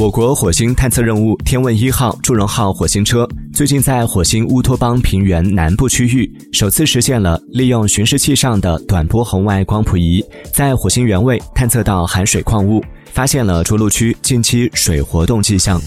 我国火星探测任务天问一号祝融号火星车最近在火星乌托邦平原南部区域首次实现了利用巡视器上的短波红外光谱仪在火星原位探测到含水矿物发现了着陆区近期水活动迹象。